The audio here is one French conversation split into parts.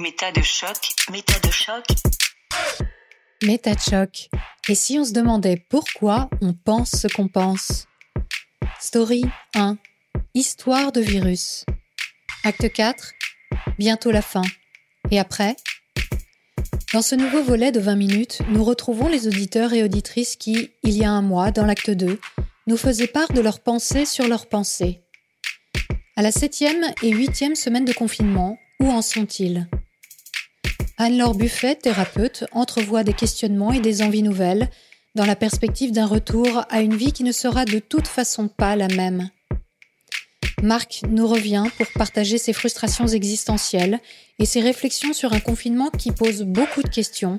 Méta de choc, méta de choc. Méta de choc. Et si on se demandait pourquoi on pense ce qu'on pense? Story 1. Histoire de virus. Acte 4. Bientôt la fin. Et après? Dans ce nouveau volet de 20 minutes, nous retrouvons les auditeurs et auditrices qui, il y a un mois, dans l'acte 2, nous faisaient part de leurs pensées sur leurs pensées. À la septième et huitième semaine de confinement, où en sont-ils? Anne-Laure Buffet, thérapeute, entrevoit des questionnements et des envies nouvelles dans la perspective d'un retour à une vie qui ne sera de toute façon pas la même. Marc nous revient pour partager ses frustrations existentielles et ses réflexions sur un confinement qui pose beaucoup de questions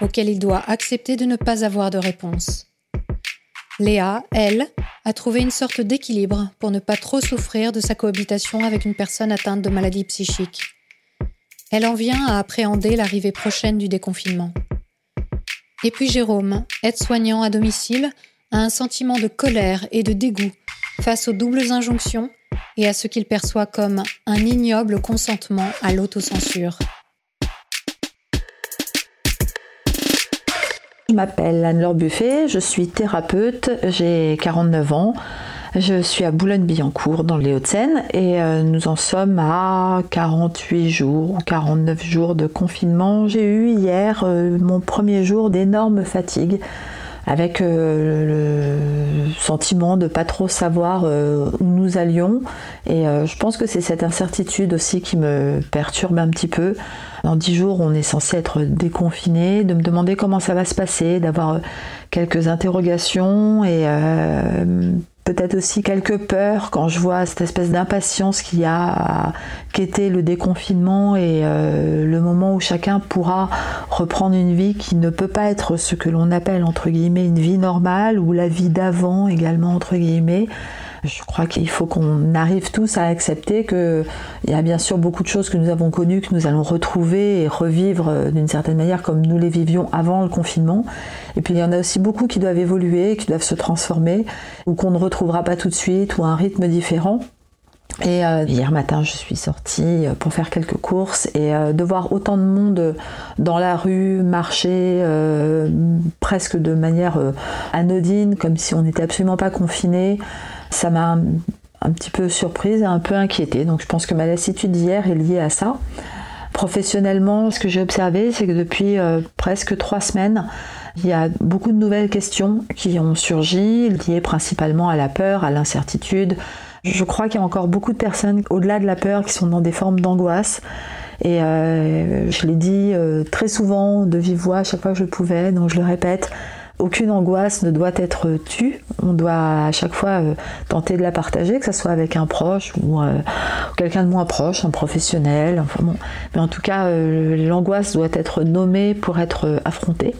auxquelles il doit accepter de ne pas avoir de réponse. Léa, elle, a trouvé une sorte d'équilibre pour ne pas trop souffrir de sa cohabitation avec une personne atteinte de maladie psychique. Elle en vient à appréhender l'arrivée prochaine du déconfinement. Et puis Jérôme, aide-soignant à domicile, a un sentiment de colère et de dégoût face aux doubles injonctions et à ce qu'il perçoit comme un ignoble consentement à l'autocensure. Je m'appelle Anne-Laure Buffet, je suis thérapeute, j'ai 49 ans. Je suis à Boulogne-Billancourt dans les Hauts-de-Seine et euh, nous en sommes à 48 jours ou 49 jours de confinement. J'ai eu hier euh, mon premier jour d'énorme fatigue avec euh, le sentiment de pas trop savoir où nous allions et je pense que c'est cette incertitude aussi qui me perturbe un petit peu. Dans 10 jours, on est censé être déconfiné, de me demander comment ça va se passer, d'avoir quelques interrogations et peut-être aussi quelques peurs quand je vois cette espèce d'impatience qu'il y a qu'était le déconfinement et euh, le moment où chacun pourra reprendre une vie qui ne peut pas être ce que l'on appelle entre guillemets une vie normale ou la vie d'avant également entre guillemets. Je crois qu'il faut qu'on arrive tous à accepter qu'il y a bien sûr beaucoup de choses que nous avons connues, que nous allons retrouver et revivre euh, d'une certaine manière comme nous les vivions avant le confinement. Et puis il y en a aussi beaucoup qui doivent évoluer, qui doivent se transformer, ou qu'on ne retrouvera pas tout de suite, ou à un rythme différent. Et euh, hier matin, je suis sortie euh, pour faire quelques courses et de voir autant de monde dans la rue marcher presque de manière anodine, comme si on n'était absolument pas confiné ça m'a un, petit peu surprise et un peu inquiétée. Donc je pense que ma lassitude d'hier est liée à ça. Professionnellement, ce que j'ai observé, c'est que depuis euh, presque trois semaines, il y a beaucoup de nouvelles questions qui ont surgi, liées principalement à la peur, à l'incertitude. Je crois qu'il y a encore beaucoup de personnes, au-delà de la peur, qui sont dans des formes d'angoisse. Et euh, je l'ai dit euh, très souvent de vive voix à chaque fois que je pouvais, donc je le répète, aucune angoisse ne doit être tue. On doit à chaque fois euh, tenter de la partager, que ce soit avec un proche ou euh, quelqu'un de moins proche, un professionnel. Enfin bon. Mais en tout cas, euh, l'angoisse doit être nommée pour être affrontée.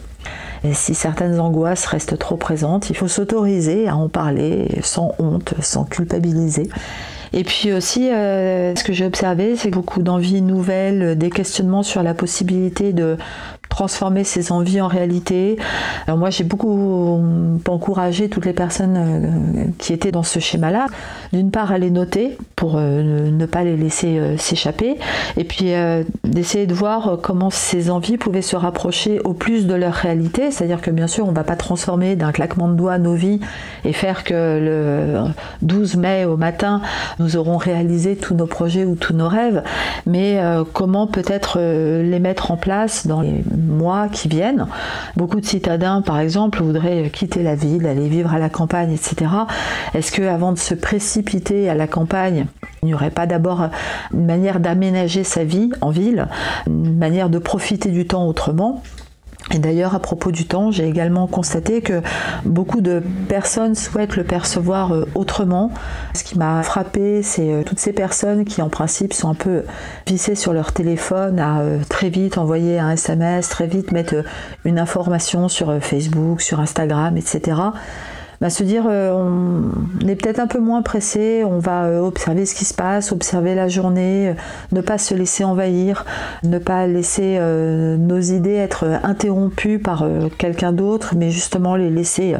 Et si certaines angoisses restent trop présentes, il faut s'autoriser à en parler sans honte, sans culpabiliser. Et puis aussi, ce que j'ai observé, c'est beaucoup d'envies nouvelles, des questionnements sur la possibilité de transformer ses envies en réalité. Alors moi, j'ai beaucoup encouragé toutes les personnes euh, qui étaient dans ce schéma-là. D'une part, à les noter pour euh, ne pas les laisser euh, s'échapper, et puis d'essayer de voir comment ces envies pouvaient se rapprocher au plus de leur réalité. C'est-à-dire que bien sûr, on ne va pas transformer d'un claquement de doigts nos vies et faire que le 12 mai au matin, nous aurons réalisé tous nos projets ou tous nos rêves, mais comment peut-être les mettre en place dans les mois qui viennent. Beaucoup de citadins, par exemple, voudraient quitter la ville, aller vivre à la campagne, etc. Est-ce que avant de se précipiter à la campagne, il n'y aurait pas d'abord une manière d'aménager sa vie en ville, une manière de profiter du temps autrement? Et d'ailleurs, à propos du temps, j'ai également constaté que beaucoup de personnes souhaitent le percevoir euh, autrement. Ce qui m'a frappé, c'est euh, toutes ces personnes qui, en principe, sont un peu vissées sur leur téléphone à euh, très vite envoyer un SMS, très vite mettre une information sur Facebook, sur Instagram, etc. Bah, se dire euh, on est peut-être un peu moins pressé, on va euh, observer ce qui se passe, observer la journée, euh, ne pas se laisser envahir, ne pas laisser nos idées être interrompues par quelqu'un d'autre, mais justement les laisser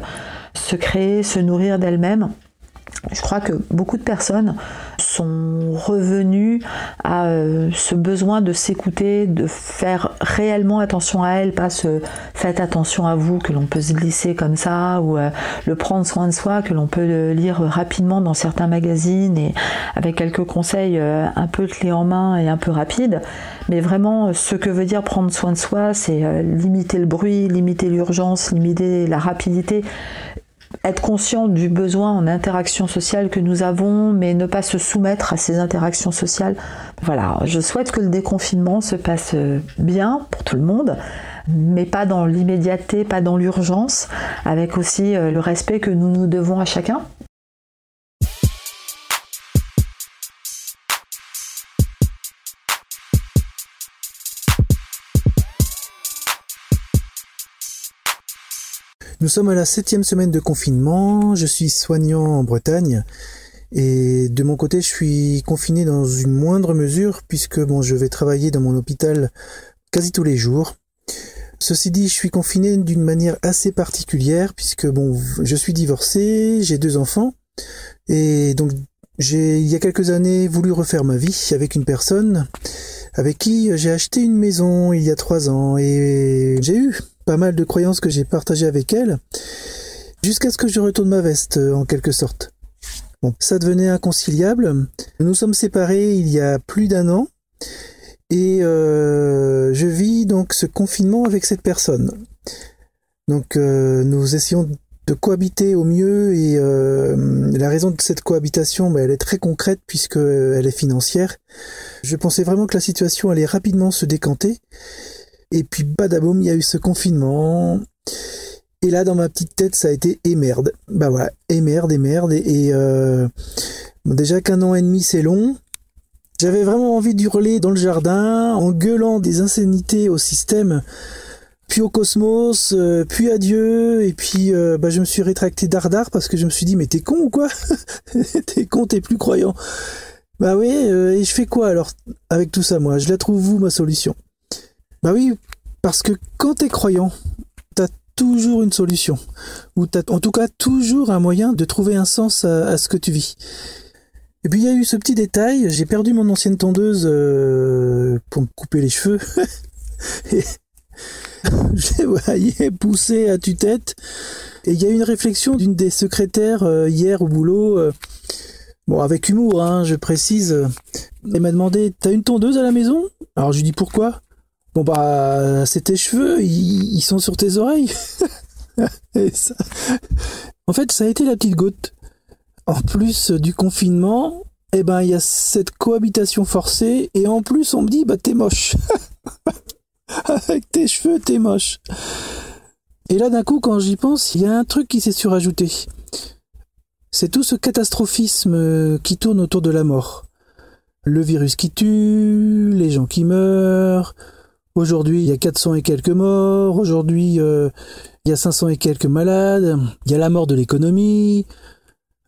se créer, se nourrir d'elles-mêmes. Je crois que beaucoup de personnes sont revenues à euh, ce besoin de s'écouter, de faire réellement attention à elles, pas ce faites attention à vous que l'on peut se glisser comme ça, ou euh, le prendre soin de soi que l'on peut lire rapidement dans certains magazines et avec quelques conseils euh, un peu clés en main et un peu rapides. Mais vraiment, ce que veut dire prendre soin de soi, c'est limiter le bruit, limiter l'urgence, limiter la rapidité être conscient du besoin en interaction sociale que nous avons, mais ne pas se soumettre à ces interactions sociales. Voilà, je souhaite que le déconfinement se passe bien pour tout le monde, mais pas dans l'immédiateté, pas dans l'urgence, avec aussi euh, le respect que nous nous devons à chacun. Nous sommes à la septième semaine de confinement, je suis soignant en Bretagne. Et de mon côté je suis confiné dans une moindre mesure puisque bon je vais travailler dans mon hôpital quasi tous les jours. Ceci dit, je suis confiné d'une manière assez particulière puisque bon je suis divorcé, j'ai deux enfants. Et donc j'ai il y a quelques années voulu refaire ma vie avec une personne avec qui j'ai acheté une maison il y a trois ans et j'ai eu pas mal de croyances que j'ai partagées avec elle, jusqu'à ce que je retourne ma veste, euh, en quelque sorte. Bon, ça devenait inconciliable. Nous sommes séparés il y a plus d'un an, et euh, je vis donc ce confinement avec cette personne. Donc euh, nous essayons de cohabiter au mieux et la raison de cette cohabitation, bah, elle est très concrète puisque elle est financière. Je pensais vraiment que la situation allait rapidement se décanter et puis badaboum, il y a eu ce confinement. Et là, dans ma petite tête, ça a été et merde. Bah voilà, et merde, et euh, déjà qu'un an et demi, c'est long. J'avais vraiment envie d'hurler dans le jardin, en gueulant des insanités au système, puis au cosmos, euh, puis à Dieu, et puis euh, bah, je me suis rétracté dardard parce que je me suis dit, mais t'es con ou quoi? T'es con, t'es plus croyant. Bah oui, et je fais quoi alors avec tout ça, moi? Je la trouve où, ma solution? Bah oui, parce que quand t'es croyant, t'as toujours une solution. Ou t'as en tout cas toujours un moyen de trouver un sens à, ce que tu vis. Et puis il y a eu ce petit détail, j'ai perdu mon ancienne tondeuse euh, pour me couper les cheveux. et je les voyais pousser à tue-tête. Et il y a eu une réflexion d'une des secrétaires euh, hier au boulot. Euh, bon, avec humour, hein, je précise. Elle m'a demandé T'as une tondeuse à la maison? Alors je lui dis pourquoi? Bon bah, c'est tes cheveux, ils, sont sur tes oreilles. En fait, ça a été la petite goutte. En plus du confinement, eh ben il y a cette cohabitation forcée et en plus on me dit bah t'es moche. Avec tes cheveux, t'es moche. Et là d'un coup, quand j'y pense, il y a un truc qui s'est surajouté. C'est tout ce catastrophisme qui tourne autour de la mort. Le virus qui tue, les gens qui meurent, Aujourd'hui, il y a 400 et quelques morts. Aujourd'hui, euh, il y a 500 et quelques malades. Il y a la mort de l'économie.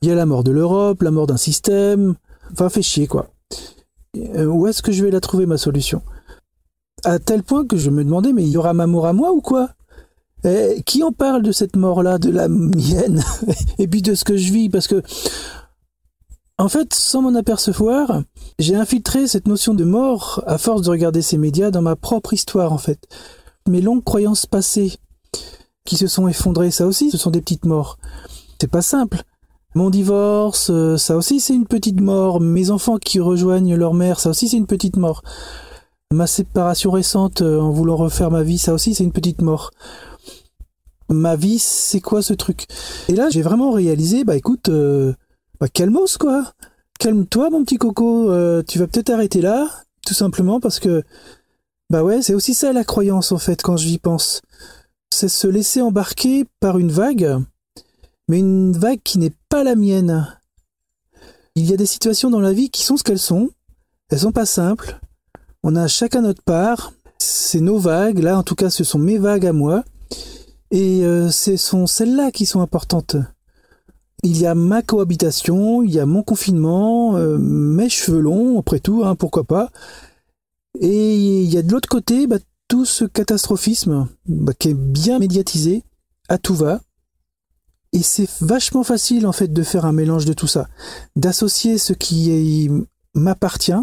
Il y a la mort de l'Europe, la mort d'un système. Enfin, fait chier, quoi. Euh, où est-ce que je vais la trouver, ma solution? À tel point que je me demandais, mais il y aura ma mort à moi ou quoi? Eh, Qui en parle de cette mort-là, de la mienne? Et puis de ce que je vis Parce que en fait, sans m'en apercevoir, j'ai infiltré cette notion de mort à force de regarder ces médias dans ma propre histoire, en fait. Mes longues croyances passées qui se sont effondrées, ça aussi, ce sont des petites morts. C'est pas simple. Mon divorce, euh, ça aussi c'est une petite mort. Mes enfants qui rejoignent leur mère, ça aussi c'est une petite mort. Ma séparation récente euh, en voulant refaire ma vie, ça aussi c'est une petite mort. Ma vie, c'est quoi ce truc? Et là, j'ai vraiment réalisé, bah écoute, euh, bah, calmos quoi. Calme-toi mon petit coco, euh, tu vas peut-être arrêter là, tout simplement parce que bah ouais, c'est aussi ça la croyance en fait quand j'y pense. C'est se laisser embarquer par une vague, mais une vague qui n'est pas la mienne. Il y a des situations dans la vie qui sont ce qu'elles sont. Elles sont pas simples. On a chacun notre part. C'est nos vagues. Là, en tout cas, ce sont mes vagues à moi. Et euh, ce sont celles-là qui sont importantes il y a ma cohabitation, il y a mon confinement, euh, mes cheveux longs, après tout, hein, pourquoi pas. Et il y a de l'autre côté bah, tout ce catastrophisme bah, qui est bien médiatisé, à tout va. Et c'est vachement facile en fait de faire un mélange de tout ça, d'associer ce qui m'appartient,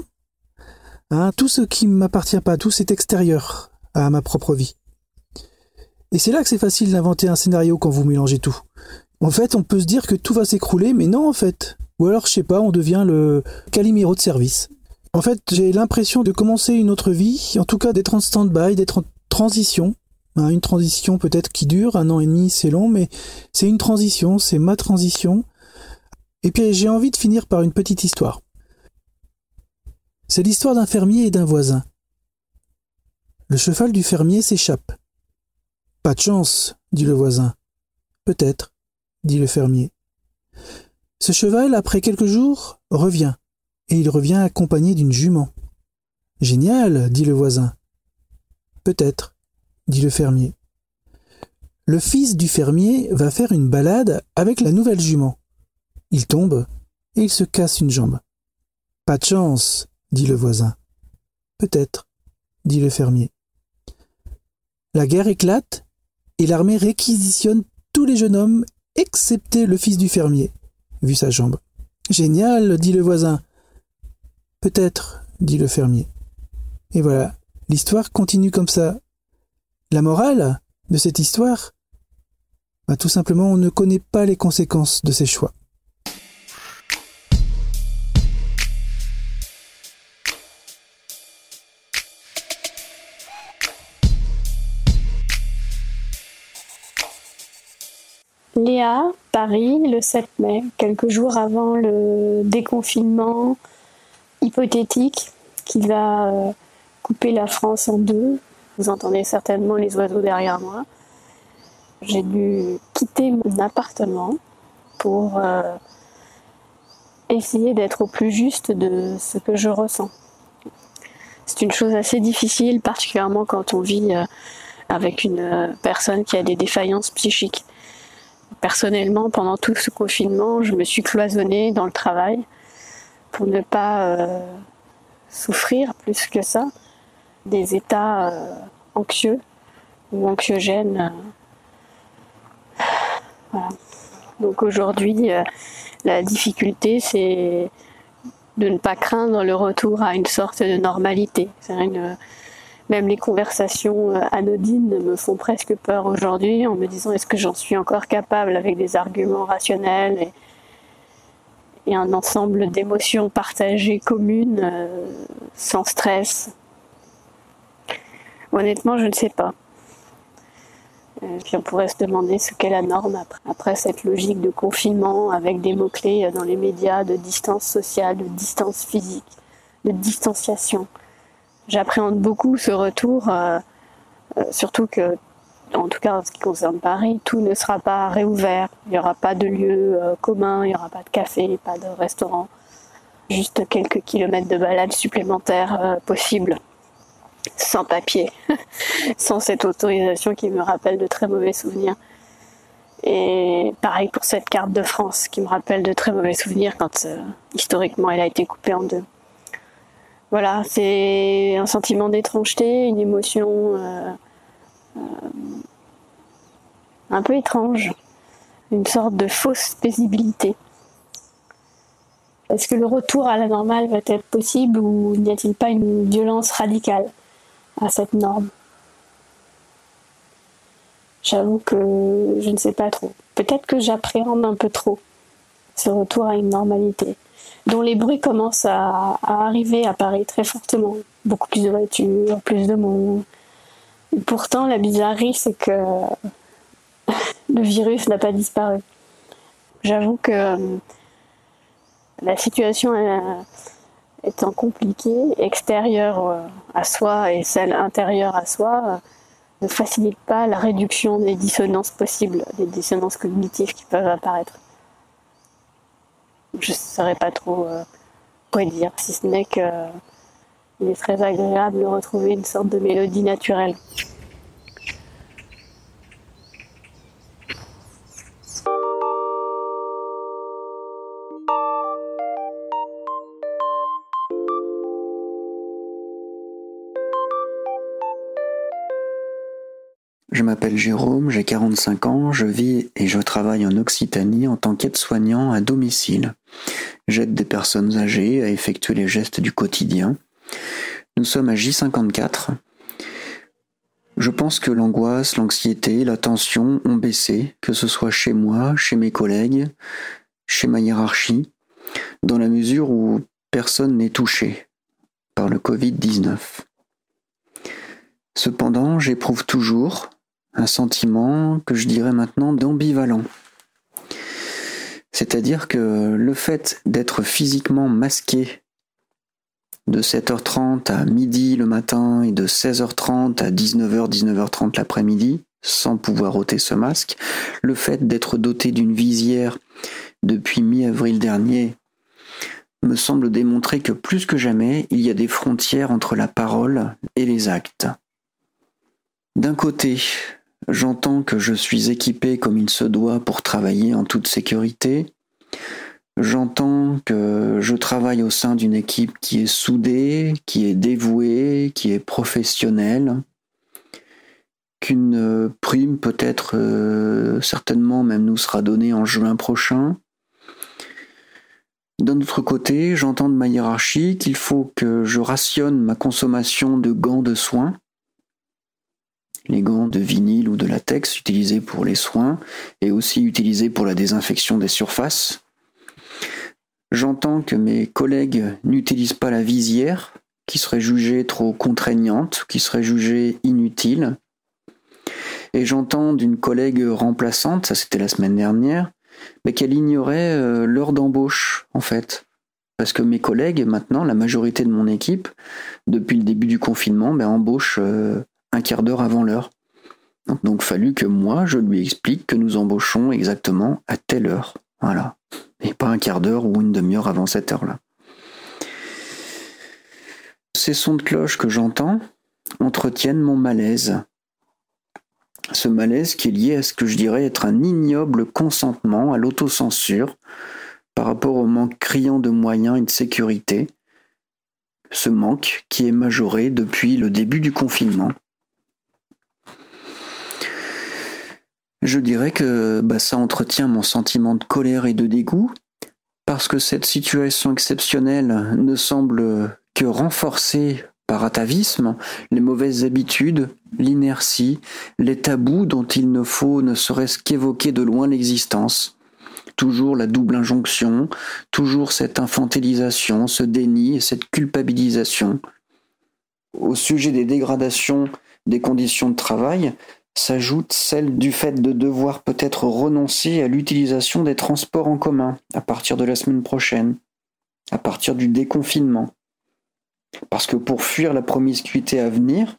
hein, tout ce qui m'appartient pas, tout c'est extérieur à ma propre vie. Et c'est là que c'est facile d'inventer un scénario quand vous mélangez tout. En fait, on peut se dire que tout va s'écrouler, mais non en fait. Ou alors, je sais pas, on devient le Calimero de service. En fait, j'ai l'impression de commencer une autre vie, en tout cas d'être en stand-by, d'être en transition, Hein, une transition peut-être qui dure, un an et demi c'est long, mais c'est une transition, c'est ma transition. Et puis j'ai envie de finir par une petite histoire. C'est l'histoire d'un fermier et d'un voisin. Le cheval du fermier s'échappe. Pas de chance, dit le voisin. Peut-être, dit le fermier. Ce cheval, après quelques jours, revient, et il revient accompagné d'une jument. Génial, dit le voisin. Peut-être, dit le fermier. Le fils du fermier va faire une balade avec la nouvelle jument. Il tombe et il se casse une jambe. Pas de chance, dit le voisin. Peut-être, dit le fermier. La guerre éclate et l'armée réquisitionne tous les jeunes hommes excepté le fils du fermier, vu sa jambe. Génial, dit le voisin. Peut-être, dit le fermier. Et voilà, l'histoire continue comme ça, la morale de cette histoire? Bah, Tout simplement, on ne connaît pas les conséquences de ses choix. Léa, Paris, le 7 mai, quelques jours avant le déconfinement hypothétique qui va euh, couper la France en deux, vous entendez certainement les oiseaux derrière moi. J'ai dû quitter mon appartement pour euh, essayer d'être au plus juste de ce que je ressens. C'est une chose assez difficile, particulièrement quand on vit euh, avec une personne qui a des défaillances psychiques. Personnellement, pendant tout ce confinement, je me suis cloisonnée dans le travail pour ne pas souffrir plus que ça des états euh, anxieux ou anxiogènes. Euh, Donc aujourd'hui, euh, la difficulté, c'est de ne pas craindre le retour à une sorte de normalité. Même les conversations anodines me font presque peur aujourd'hui en me disant est-ce que j'en suis encore capable avec des arguments rationnels et, un ensemble d'émotions partagées communes sans stress? Honnêtement, je ne sais pas. Euh, on pourrait se demander ce qu'est la norme après, cette logique de confinement avec des mots-clés dans les médias de distance sociale, de distance physique, de distanciation. J'appréhende beaucoup ce retour, euh, euh, surtout que, en tout cas en ce qui concerne Paris, tout ne sera pas réouvert. Il n'y aura pas de lieu commun, il n'y aura pas de café, pas de restaurant, juste quelques kilomètres de balade supplémentaires possibles sans papier, sans cette autorisation qui me rappelle de très mauvais souvenirs. Et pareil pour cette carte de France qui me rappelle de très mauvais souvenirs quand euh, historiquement elle a été coupée en deux. Voilà, c'est un sentiment d'étrangeté, une émotion euh, euh, un peu étrange, une sorte de fausse paisibilité. Est-ce que le retour à la normale va être possible ou n'y a-t-il pas une violence radicale à cette norme? J'avoue que je ne sais pas trop. Peut-être que j'appréhende un peu trop ce retour à une normalité, dont les bruits commencent à, arriver à Paris très fortement. Beaucoup plus de voitures, plus de monde. pourtant, la bizarrerie, c'est que le virus n'a pas disparu. J'avoue que euh, la situation est étant compliquée, extérieure euh, à soi et celle intérieure à soi, euh, ne facilite pas la réduction des dissonances possibles, des dissonances cognitives qui peuvent apparaître. Je ne saurais pas trop euh, quoi dire, si ce n'est qu'il est très agréable de retrouver une sorte de mélodie naturelle. Je m'appelle Jérôme, j'ai 45 ans, je vis et je travaille en Occitanie en tant qu'aide-soignant à domicile. J'aide des personnes âgées à effectuer les gestes du quotidien. Nous sommes à J54. Je pense que l'angoisse, l'anxiété, la tension ont baissé, que ce soit chez moi, chez mes collègues, chez ma hiérarchie, dans la mesure où personne n'est touché par le Covid-19. Cependant, j'éprouve toujours un sentiment que je dirais maintenant d'ambivalent. C'est-à-dire que le fait d'être physiquement masqué de 7h30 à midi le matin et de 16h30 à 19h, 19h30 l'après-midi, sans pouvoir ôter ce masque, le fait d'être doté d'une visière depuis mi-avril dernier me semble démontrer que plus que jamais, il y a des frontières entre la parole et les actes. D'un côté, j'entends que je suis équipé comme il se doit pour travailler en toute sécurité. J'entends que je travaille au sein d'une équipe qui est soudée, qui est dévouée, qui est professionnelle, qu'une prime peut-être euh, certainement même nous sera donnée en juin prochain, d'un autre côté, j'entends de ma hiérarchie qu'il faut que je rationne ma consommation de gants de soins, les gants de vinyle latex utilisés pour les soins et aussi utilisés pour la désinfection des surfaces. J'entends que mes collègues n'utilisent pas la visière, qui serait jugée trop contraignante, qui serait jugée inutile. Et j'entends d'une collègue remplaçante, ça c'était la semaine dernière, mais qu'elle ignorait euh, l'heure d'embauche, en fait. Parce que mes collègues, maintenant, la majorité de mon équipe, depuis le début du confinement, ben, embauchent euh, un quart d'heure avant l'heure. Donc, fallu que moi, je lui explique que nous embauchons exactement à telle heure. Voilà. Et pas un quart d'heure ou une demi-heure avant cette heure-là. Ces sons de cloche que j'entends entretiennent mon malaise ce malaise qui est lié à ce que je dirais être un ignoble consentement à l'autocensure par rapport au manque criant de moyens et de sécurité, ce manque qui est majoré depuis le début du confinement. Je dirais que bah, ça entretient mon sentiment de colère et de dégoût, parce que cette situation exceptionnelle ne semble que renforcer par atavisme, les mauvaises habitudes, l'inertie, les tabous dont il ne faut ne serait-ce qu'évoquer de loin l'existence. Toujours la double injonction, toujours cette infantilisation, ce déni et cette culpabilisation. Au sujet des dégradations des conditions de travail, s'ajoute celle du fait de devoir peut-être renoncer à l'utilisation des transports en commun à partir de la semaine prochaine, à partir du déconfinement. Parce que pour fuir la promiscuité à venir,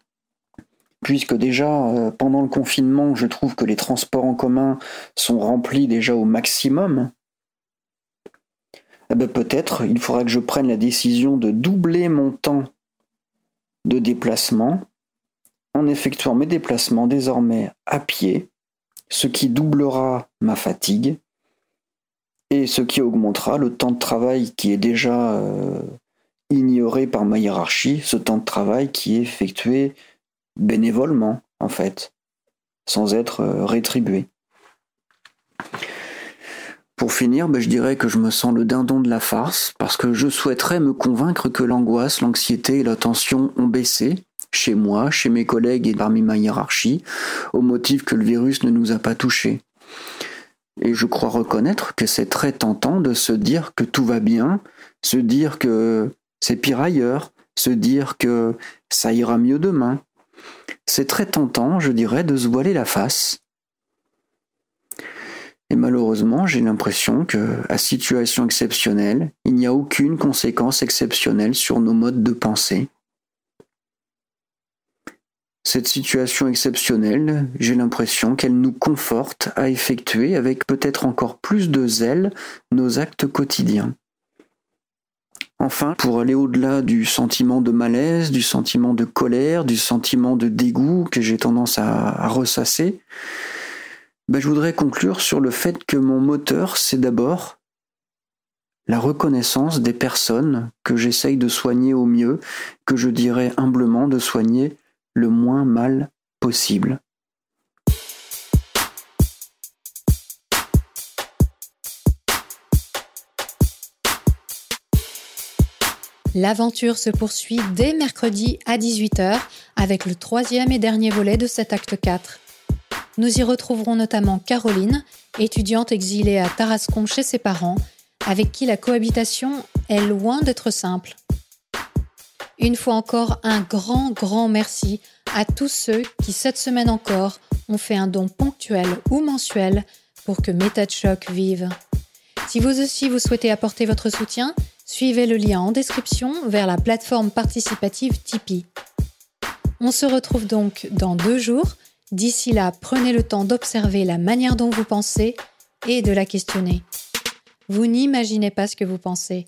puisque déjà euh, pendant le confinement, je trouve que les transports en commun sont remplis déjà au maximum, eh ben peut-être il faudra que je prenne la décision de doubler mon temps de déplacement en effectuant mes déplacements désormais à pied, ce qui doublera ma fatigue et ce qui augmentera le temps de travail qui est déjà euh, ignoré par ma hiérarchie, ce temps de travail qui est effectué bénévolement, en fait, sans être euh, rétribué. Pour finir, ben, je dirais que je me sens le dindon de la farce, parce que je souhaiterais me convaincre que l'angoisse, l'anxiété et la tension ont baissé, chez moi, chez mes collègues et parmi ma hiérarchie, au motif que le virus ne nous a pas touchés. Et je crois reconnaître que c'est très tentant de se dire que tout va bien, se dire que c'est pire ailleurs, se dire que ça ira mieux demain. C'est très tentant, je dirais, de se voiler la face. Et malheureusement, j'ai l'impression que, à situation exceptionnelle, il n'y a aucune conséquence exceptionnelle sur nos modes de pensée. Cette situation exceptionnelle, j'ai l'impression qu'elle nous conforte à effectuer avec peut-être encore plus de zèle nos actes quotidiens. Enfin, pour aller au-delà du sentiment de malaise, du sentiment de colère, du sentiment de dégoût que j'ai tendance à, ressasser, ben, je voudrais conclure sur le fait que mon moteur, c'est d'abord la reconnaissance des personnes que j'essaye de soigner au mieux, que je dirais humblement de soigner le moins mal possible. L'aventure se poursuit dès mercredi à 18h avec le troisième et dernier volet de cet acte 4. Nous y retrouverons notamment Caroline, étudiante exilée à Tarascon chez ses parents, avec qui la cohabitation est loin d'être simple. Une fois encore, un grand, grand merci à tous ceux qui, cette semaine encore, ont fait un don ponctuel ou mensuel pour que Méta vive. Si vous aussi vous souhaitez apporter votre soutien, suivez le lien en description vers la plateforme participative Tipeee. On se retrouve donc dans deux jours. D'ici là, prenez le temps d'observer la manière dont vous pensez et de la questionner. Vous n'imaginez pas ce que vous pensez.